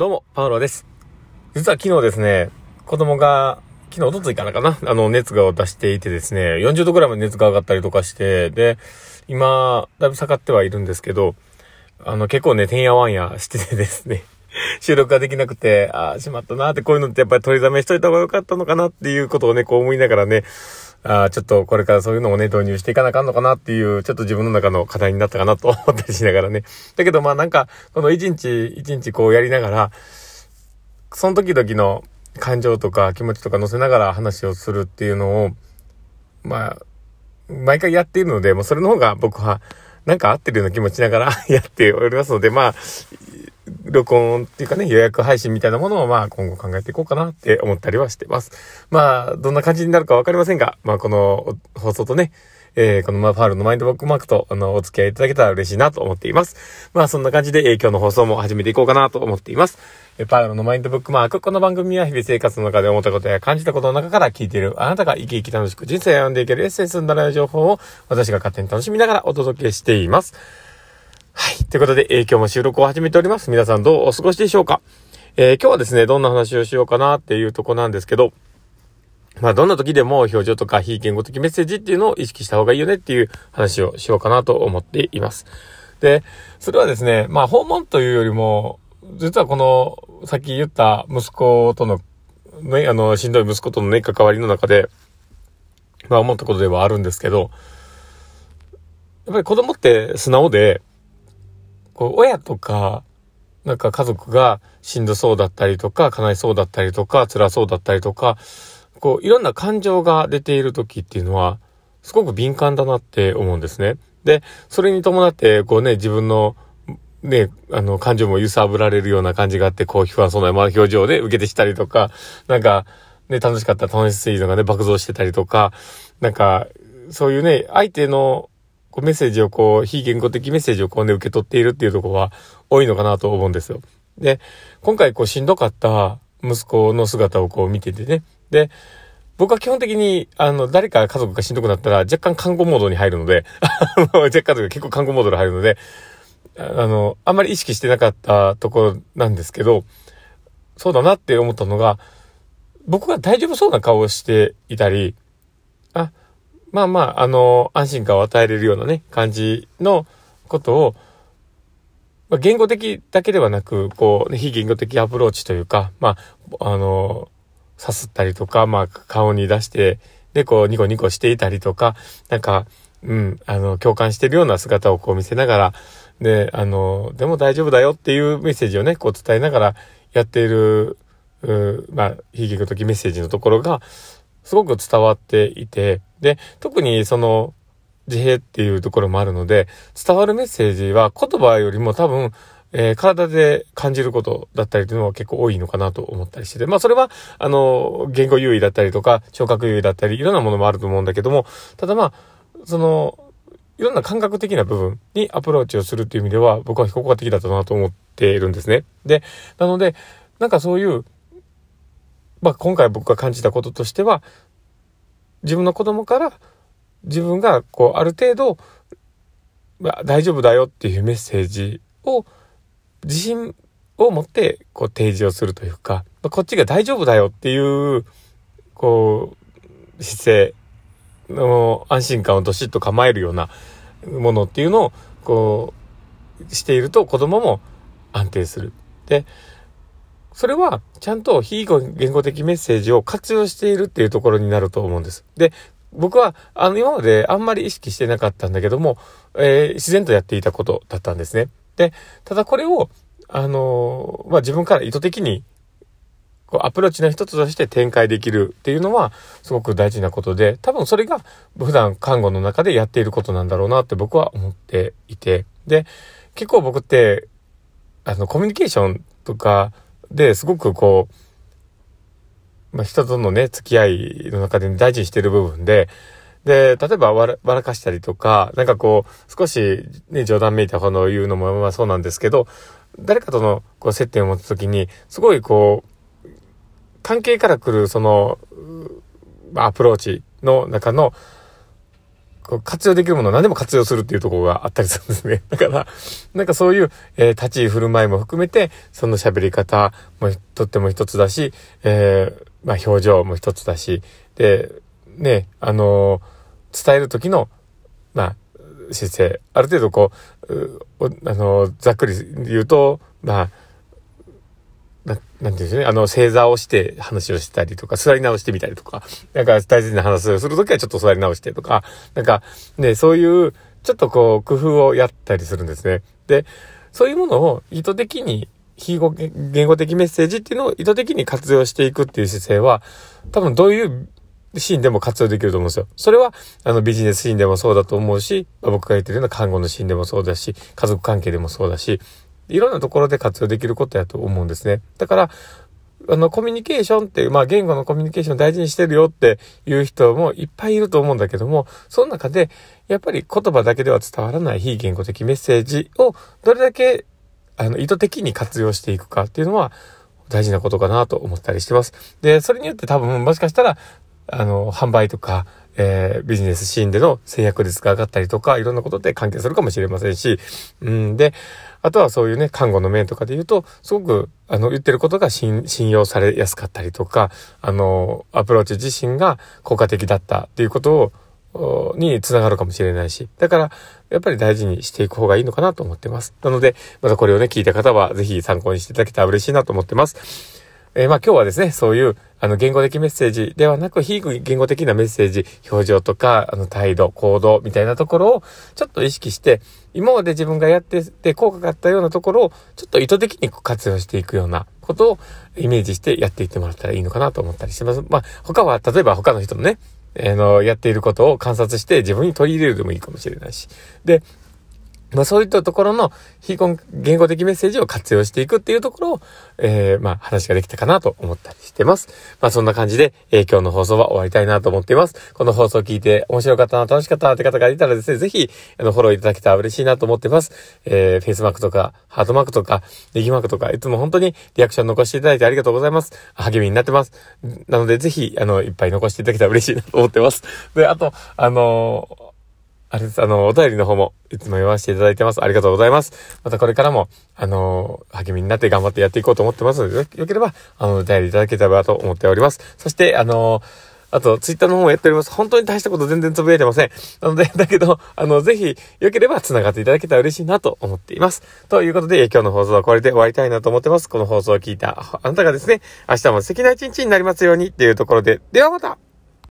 どうも、パウロです。実は昨日ですね、子供が、昨日、おとついからかな、あの、熱が出していてですね、40度くらいまで熱が上がったりとかして、で、今、だいぶ下がってはいるんですけど、あの、結構ね、てんやわんやしててですね、収録ができなくて、ああ、しまったなーって、こういうのってやっぱり取りだめしといた方がよかったのかなっていうことをね、こう思いながらね、あ、ちょっとこれからそういうのをね、導入していかなあかんのかなっていう、ちょっと自分の中の課題になったかなと思ったりしながらね。だけどまあなんか、この一日一日こうやりながら、その時々の感情とか気持ちとか乗せながら話をするっていうのを、まあ、毎回やっているので、もうそれの方が僕は、なんか合ってるような気持ちながら やっておりますので、まあ、録音っていうかね、予約配信みたいなものをまあ今後考えていこうかなって思ったりはしてます。まあ、どんな感じになるかわかりませんが、まあこの放送とね、えー、このマファールのマインドブックマークと、あの、お付き合いいただけたら嬉しいなと思っています。まあそんな感じで、えー、今日の放送も始めていこうかなと思っています。えー、パールのマインドブックマーク。この番組は日々生活の中で思ったことや感じたことの中から聞いているあなたが生き生き楽しく人生を歩んでいけるエッセンスになる情報を私が勝手に楽しみながらお届けしています。はい。ということで、えー、今日も収録を始めております。皆さんどうお過ごしでしょうか？えー、今日はですね、どんな話をしようかなっていうとこなんですけど、まあ、どんな時でも表情とか非言語的メッセージっていうのを意識した方がいいよねっていう話をしようかなと思っています。で、それはですね、まあ、訪問というよりも、実はこの、さっき言った息子との、ね、あの、しんどい息子とのね、関わりの中で、まあ、思ったことではあるんですけど、やっぱり子供って素直で、こう、親とか、なんか家族がしんどそうだったりとか、悲しそうだったりとか、辛そうだったりとか、こう、いろんな感情が出ている時っていうのは、すごく敏感だなって思うんですね。で、それに伴って、こうね、自分の、ね、あの、感情も揺さぶられるような感じがあって、こう、不安そうな表情で受けてしたりとか、なんか、ね、楽しかった楽しいのがね、爆増してたりとか、なんか、そういうね、相手のこうメッセージをこう、非言語的メッセージをこうね、受け取っているっていうところは多いのかなと思うんですよ。で、今回こう、しんどかった息子の姿をこう見ててね。で、僕は基本的に、あの、誰か家族がしんどくなったら若干看護モードに入るので、若干というか結構看護モードに入るので、あの、あんまり意識してなかったところなんですけど、そうだなって思ったのが、僕が大丈夫そうな顔をしていたり、あ、まあまあ、あの、安心感を与えれるようなね、感じのことを、まあ、言語的だけではなく、こう、非言語的アプローチというか、まあ、あの、さすったりとか、まあ、顔に出して、で、こう、ニコニコしていたりとか、なんか、うん、あの、共感してるような姿をこう見せながら、で、あの、でも大丈夫だよっていうメッセージをね、こう伝えながらやっている、うまあ、非言語的メッセージのところが、すごく伝わっていて、で、特にその、自閉っていうところもあるので、伝わるメッセージは言葉よりも多分、えー、体で感じることだったりというのは結構多いのかなと思ったりしてて、まあそれは、あの、言語優位だったりとか、聴覚優位だったり、いろんなものもあると思うんだけども、ただまあ、その、いろんな感覚的な部分にアプローチをするっていう意味では、僕は非効果的だったなと思っているんですね。で、なので、なんかそういう、まあ今回僕が感じたこととしては、自分の子供から自分がこうある程度、まあ、大丈夫だよっていうメッセージを自信を持ってこう提示をするというか、まあ、こっちが大丈夫だよっていうこう姿勢の安心感をどしっと構えるようなものっていうのをこうしていると子供も安定する。で、それはちゃんと非言語的メッセージを活用しているっていうところになると思うんです。で、僕は、あの、今まであんまり意識してなかったんだけども、えー、自然とやっていたことだったんですね。で、ただこれを、あのー、まあ、自分から意図的に、こう、アプローチの一つとして展開できるっていうのは、すごく大事なことで、多分それが普段看護の中でやっていることなんだろうなって僕は思っていて、で、結構僕って、あの、コミュニケーションとか、で、すごくこう、まあ、人とのね、付き合いの中で大事にしてる部分で、で、例えば笑かしたりとか、なんかこう、少しね、冗談めいたもの言うのもまあそうなんですけど、誰かとのこう接点を持つときに、すごいこう、関係から来るその、アプローチの中の、こう活用できるものを何でも活用するっていうところがあったりするんですね。だから、なんかそういう、えー、立ち居振る舞いも含めて、その喋り方もとっても一つだし、えー、まあ表情も一つだし、で、ね、あのー、伝える時の、まあ、姿勢、ある程度こう、うあのー、ざっくり言うと、まあ、な、なんていうんですね、あの、正座をして話をしたりとか、座り直してみたりとか、なんか大切な話をするときはちょっと座り直してとか、なんか、ね、そういう、ちょっとこう、工夫をやったりするんですね。で、そういうものを意図的に、非語言語的メッセージっていうのを意図的に活用していくっていう姿勢は、多分どういうシーンでも活用できると思うんですよ。それは、あの、ビジネスシーンでもそうだと思うし、僕が言ってるような看護のシーンでもそうだし、家族関係でもそうだし、いろんなところで活用できることやと思うんですね。だから、あの、コミュニケーションっていう、まあ、言語のコミュニケーション大事にしてるよっていう人もいっぱいいると思うんだけども、その中で、やっぱり言葉だけでは伝わらない非言語的メッセージをどれだけ、あの、意図的に活用していくかっていうのは、大事なことかなと思ったりしてます。で、それによって多分、もしかしたら、あの、販売とか、えー、ビジネスシーンでの制約率が上がったりとか、いろんなことで関係するかもしれませんし、うんで、あとはそういうね、看護の面とかで言うと、すごく、あの、言ってることが信用されやすかったりとか、あの、アプローチ自身が効果的だったっていうことを、につながるかもしれないし。だから、やっぱり大事にしていく方がいいのかなと思ってます。なので、またこれをね、聞いた方は、ぜひ参考にしていただけたら嬉しいなと思ってます。えー、まあ今日はですね、そういう、あの、言語的メッセージではなく、非言語的なメッセージ、表情とか、あの、態度、行動みたいなところを、ちょっと意識して、今まで自分がやってて効果があったようなところを、ちょっと意図的に活用していくようなことをイメージしてやっていってもらったらいいのかなと思ったりします。まあ、他は、例えば他の人のね、あの、やっていることを観察して自分に取り入れるでもいいかもしれないし。で、まあそういったところの非言語的メッセージを活用していくっていうところを、えー、まあ話ができたかなと思ったりしてます。まあそんな感じで、えー、今日の放送は終わりたいなと思っています。この放送を聞いて面白かったな、楽しかったなって方がいたらですね、ぜひ、あの、フォローいただけたら嬉しいなと思ってます。えー、フェイスマークとか、ハートマークとか、ネギマークとか、いつも本当にリアクション残していただいてありがとうございます。励みになってます。なのでぜひ、あの、いっぱい残していただけたら嬉しいなと思ってます。で、あと、あのーあれ、あの、お便りの方もいつも読ませていただいてます。ありがとうございます。またこれからも、あの、励みになって頑張ってやっていこうと思ってますので、よければ、あの、お便りいただけたらと思っております。そして、あの、あと、ツイッターの方もやっております。本当に大したこと全然つぶやいてません。なので、だけど、あの、ぜひ、良ければ繋がっていただけたら嬉しいなと思っています。ということで、今日の放送はこれで終わりたいなと思ってます。この放送を聞いたあなたがですね、明日も素敵な一日になりますようにっていうところで、ではまた